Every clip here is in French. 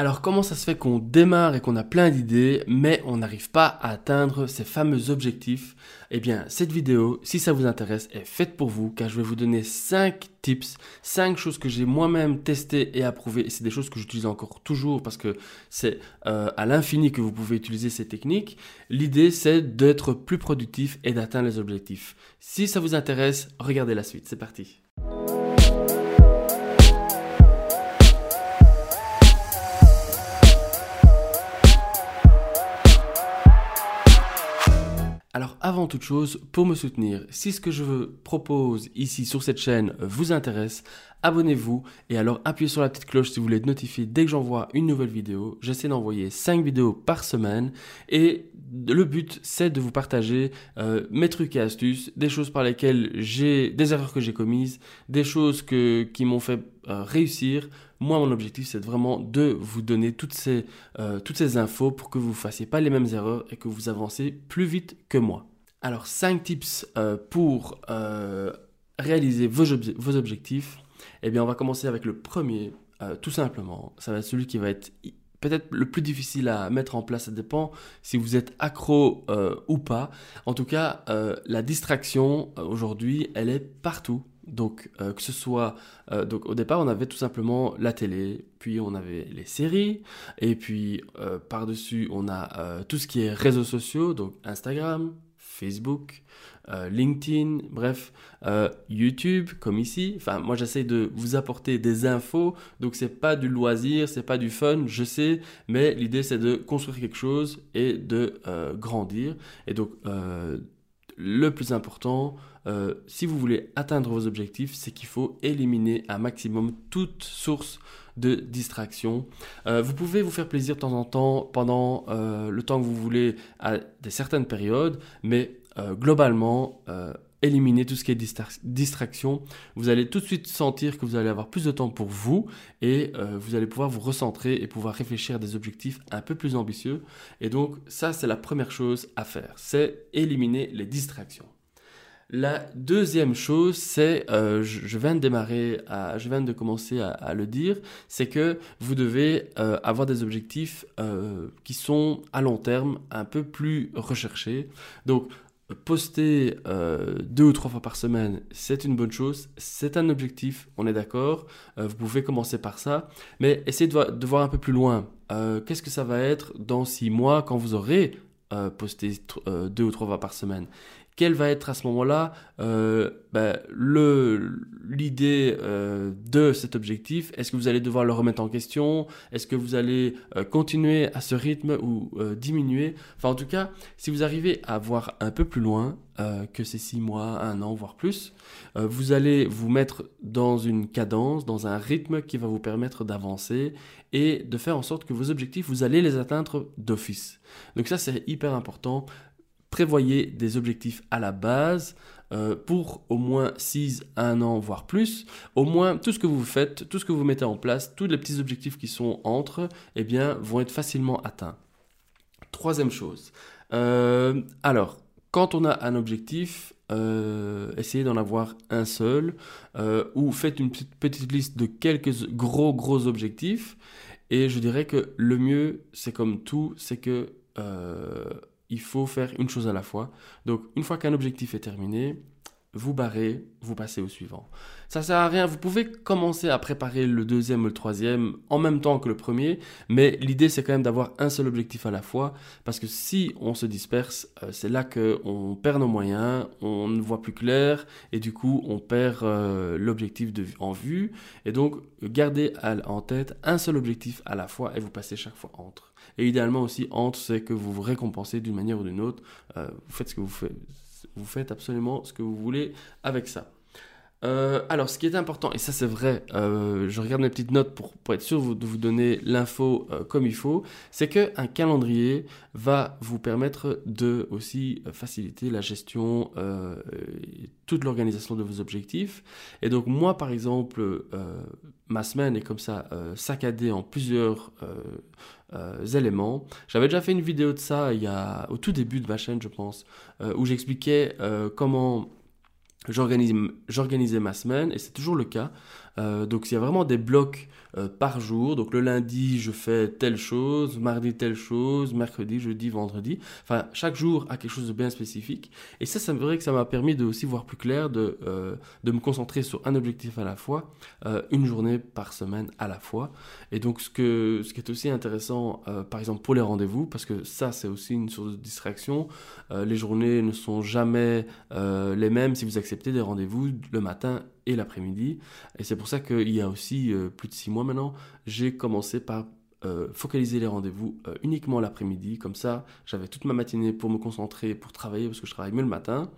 Alors comment ça se fait qu'on démarre et qu'on a plein d'idées, mais on n'arrive pas à atteindre ces fameux objectifs? Eh bien, cette vidéo, si ça vous intéresse, est faite pour vous, car je vais vous donner 5 tips, 5 choses que j'ai moi-même testées et approuvées, et c'est des choses que j'utilise encore toujours, parce que c'est euh, à l'infini que vous pouvez utiliser ces techniques. L'idée, c'est d'être plus productif et d'atteindre les objectifs. Si ça vous intéresse, regardez la suite, c'est parti. Alors avant toute chose, pour me soutenir, si ce que je propose ici sur cette chaîne vous intéresse, abonnez-vous et alors appuyez sur la petite cloche si vous voulez être notifié dès que j'envoie une nouvelle vidéo. J'essaie d'envoyer 5 vidéos par semaine et le but c'est de vous partager euh, mes trucs et astuces, des choses par lesquelles j'ai des erreurs que j'ai commises, des choses que, qui m'ont fait euh, réussir. Moi, mon objectif, c'est vraiment de vous donner toutes ces, euh, toutes ces infos pour que vous ne fassiez pas les mêmes erreurs et que vous avancez plus vite que moi. Alors, 5 tips pour réaliser vos, vos, objectifs. Eh bien, on va commencer avec le premier, tout simplement. Ça va être celui qui va être peut-être le plus difficile à mettre en place. Ça dépend si vous êtes accro ou pas. En tout cas, la distraction aujourd'hui, elle est partout. Donc, euh, que ce soit. Euh, donc, au départ, on avait tout simplement la télé, puis on avait les séries, et puis euh, par-dessus, on a tout ce qui est réseaux sociaux, donc Instagram, Facebook, LinkedIn, bref, YouTube, comme ici. Enfin, moi, j'essaie de vous apporter des infos, donc c'est pas du loisir, c'est pas du fun, je sais, mais l'idée, c'est de construire quelque chose et de grandir. Et donc, le plus important, euh, si vous voulez atteindre vos objectifs, c'est qu'il faut éliminer un maximum toute source de distraction. Euh, vous pouvez vous faire plaisir de temps en temps pendant euh, le temps que vous voulez à des certaines périodes, mais globalement, éliminer tout ce qui est distraction. Vous allez tout de suite sentir que vous allez avoir plus de temps pour vous et vous allez pouvoir vous recentrer et pouvoir réfléchir à des objectifs un peu plus ambitieux. Et donc ça, c'est la première chose à faire, c'est éliminer les distractions. La deuxième chose, c'est, euh, je, viens de démarrer, je viens de commencer à, le dire, c'est que vous devez euh, avoir des objectifs euh, qui sont à long terme un peu plus recherchés. Donc, poster deux ou trois fois par semaine, c'est une bonne chose, c'est un objectif, on est d'accord, vous pouvez commencer par ça, mais essayez de, voir un peu plus loin. Qu'est-ce que ça va être dans six mois quand vous aurez posté deux ou trois fois par semaine quelle va être à ce moment-là euh, ben, l'idée euh, de cet objectif. Est-ce que vous allez devoir le remettre en question? Est-ce que vous allez euh, continuer à ce rythme ou diminuer? Enfin, en tout cas, si vous arrivez à voir un peu plus loin que ces six mois, un an, voire plus, vous allez vous mettre dans une cadence, dans un rythme qui va vous permettre d'avancer et de faire en sorte que vos objectifs, vous allez les atteindre d'office. Donc ça, c'est hyper important prévoyez des objectifs à la base euh, pour au moins 6 1 an, voire plus. Au moins, tout ce que vous faites, tout ce que vous mettez en place, tous les petits objectifs qui sont entre, eh bien, vont être facilement atteints. Troisième chose. Euh, alors, quand on a un objectif, euh, essayez d'en avoir un seul, ou faites une petite, petite, liste de quelques gros, gros objectifs. Et je dirais que le mieux, c'est comme tout, c'est que il faut faire une chose à la fois. Donc, une fois qu'un objectif est terminé, vous barrez, vous passez au suivant. Ça sert à rien. Vous pouvez commencer à préparer le deuxième ou le troisième en même temps que le premier, mais l'idée c'est quand même d'avoir un seul objectif à la fois, parce que si on se disperse, euh, c'est là qu'on perd nos moyens, on ne voit plus clair, et du coup on perd euh, l'objectif en vue. Et donc gardez en tête un seul objectif à la fois et vous passez chaque fois entre. Et idéalement aussi entre, c'est que vous vous récompensez d'une manière ou d'une autre. Euh, vous faites ce que vous faites vous faites absolument ce que vous voulez avec ça. Euh, alors, ce qui est important, et ça c'est vrai, euh, je regarde mes petites notes pour, être sûr de vous donner l'info euh, comme il faut, c'est qu'un calendrier va vous permettre de aussi faciliter la gestion, toute l'organisation de vos objectifs. Et donc moi, par exemple, ma semaine est comme ça saccadée en plusieurs éléments. J'avais déjà fait une vidéo de ça il y a, au tout début de ma chaîne, je pense, où j'expliquais comment j'organisais ma semaine, et c'est toujours le cas. Euh, donc il y a vraiment des blocs euh, par jour. Donc le lundi, je fais telle chose, mardi telle chose, mercredi, jeudi, vendredi. Enfin, chaque jour a quelque chose de bien spécifique. Et ça, c'est vrai que ça m'a permis de aussi voir plus clair, de, euh, de me concentrer sur un objectif à la fois, une journée par semaine à la fois. Et donc ce, que, ce qui est aussi intéressant, par exemple pour les rendez-vous, parce que ça, c'est aussi une source de distraction. les journées ne sont jamais les mêmes si vous acceptez des rendez-vous le matin et l'après-midi. Et c'est pour ça qu'il y a aussi euh, plus de six mois maintenant, j'ai commencé par euh, focaliser les rendez-vous euh, uniquement l'après-midi. Comme ça, j'avais toute ma matinée pour me concentrer, pour travailler, parce que je travaille mieux le matin.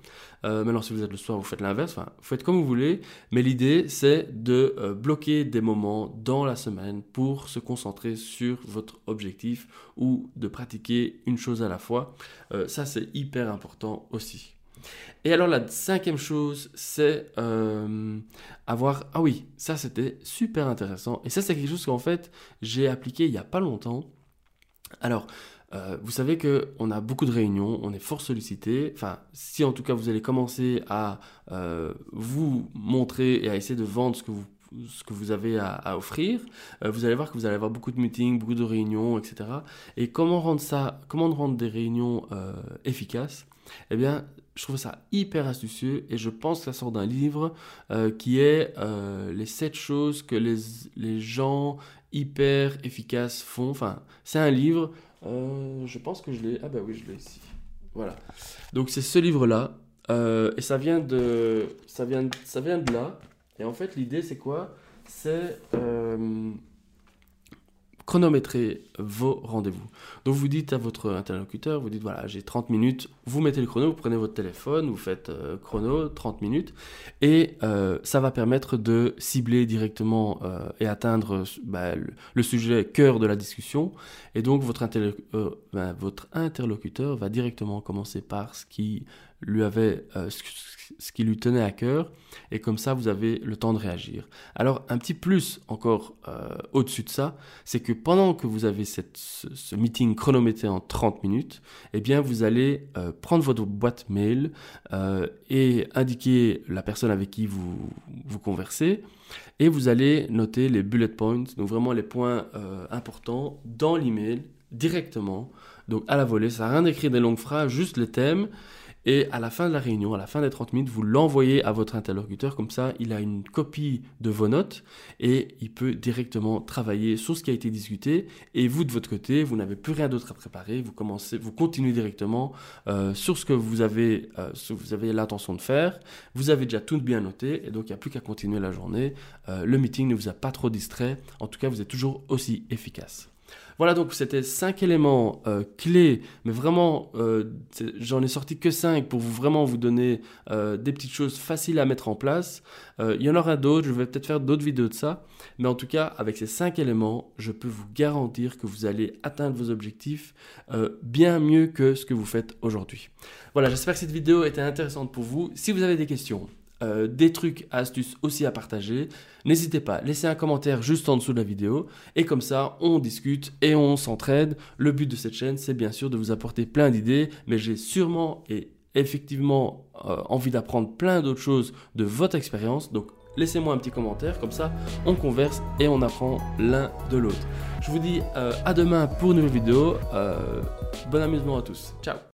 maintenant, si vous êtes le soir, vous faites l'inverse. Enfin, vous faites comme vous voulez. Mais l'idée, c'est de bloquer des moments dans la semaine pour se concentrer sur votre objectif ou de pratiquer une chose à la fois. ça, c'est hyper important aussi. Et alors la cinquième chose, c'est euh, avoir... Ah oui, ça c'était super intéressant. Et ça c'est quelque chose qu'en fait j'ai appliqué il n'y a pas longtemps. Alors, euh, vous savez qu'on a beaucoup de réunions, on est fort sollicité. Enfin, si en tout cas vous allez commencer à euh, vous montrer et à essayer de vendre ce que vous ce que vous avez à, offrir, vous allez voir que vous allez avoir beaucoup de meetings, beaucoup de réunions, etc. Et comment rendre ça, comment rendre des réunions efficaces? Eh bien, je trouve ça hyper astucieux et je pense que ça sort d'un livre euh, qui est euh, les 7 choses que les, les, gens hyper efficaces font. Enfin, c'est un livre, euh, je pense que je l'ai. Ah bah oui, je l'ai ici. Voilà. Donc c'est ce livre-là et ça vient de ça vient ça vient de là. Et en fait, l'idée c'est quoi? C'est chronométrer vos rendez-vous. Donc vous dites à votre interlocuteur, vous dites voilà, j'ai 30 minutes, vous mettez le chrono, vous prenez votre téléphone, vous faites euh, chrono 30 minutes et euh, ça va permettre de cibler directement euh, et atteindre bah, le, sujet cœur de la discussion et donc votre, ben, votre interlocuteur va directement commencer par ce qui lui avait ce qui lui tenait à cœur, et comme ça vous avez le temps de réagir. Alors un petit plus encore euh, au-dessus de ça, c'est que pendant que vous avez cette, ce, meeting chronométré en 30 minutes, eh bien vous allez euh, prendre votre boîte mail euh, et indiquer la personne avec qui vous, vous conversez, et vous allez noter les bullet points, donc vraiment les points importants dans l'email directement, donc à la volée, ça n'a rien d'écrire des longues phrases, juste les thèmes. Et à la fin de la réunion, à la fin des 30 minutes, vous l'envoyez à votre interlocuteur. Comme ça, il a une copie de vos notes et il peut directement travailler sur ce qui a été discuté. Et vous, de votre côté, vous n'avez plus rien d'autre à préparer. Vous commencez, vous continuez directement euh, sur ce que vous avez, euh, ce que vous avez l'intention de faire. Vous avez déjà tout bien noté et donc il n'y a plus qu'à continuer la journée. Euh, le meeting ne vous a pas trop distrait. En tout cas, vous êtes toujours aussi efficace. Voilà, donc c'était cinq éléments euh, clés, mais vraiment, euh, j'en ai sorti que cinq pour vous vraiment vous donner euh, des petites choses faciles à mettre en place. il y en aura d'autres, je vais peut-être faire d'autres vidéos de ça, mais en tout cas, avec ces cinq éléments, je peux vous garantir que vous allez atteindre vos objectifs bien mieux que ce que vous faites aujourd'hui. Voilà, j'espère que cette vidéo était intéressante pour vous. Si vous avez des questions, euh, des trucs, astuces aussi à partager, n'hésitez pas, laissez un commentaire juste en dessous de la vidéo et comme ça on discute et on s'entraide. Le but de cette chaîne c'est bien sûr de vous apporter plein d'idées, mais j'ai sûrement et effectivement euh, envie d'apprendre plein d'autres choses de votre expérience. Donc laissez-moi un petit commentaire, comme ça on converse et on apprend l'un de l'autre. Je vous dis euh, à demain pour une nouvelle vidéo. bon amusement à tous. Ciao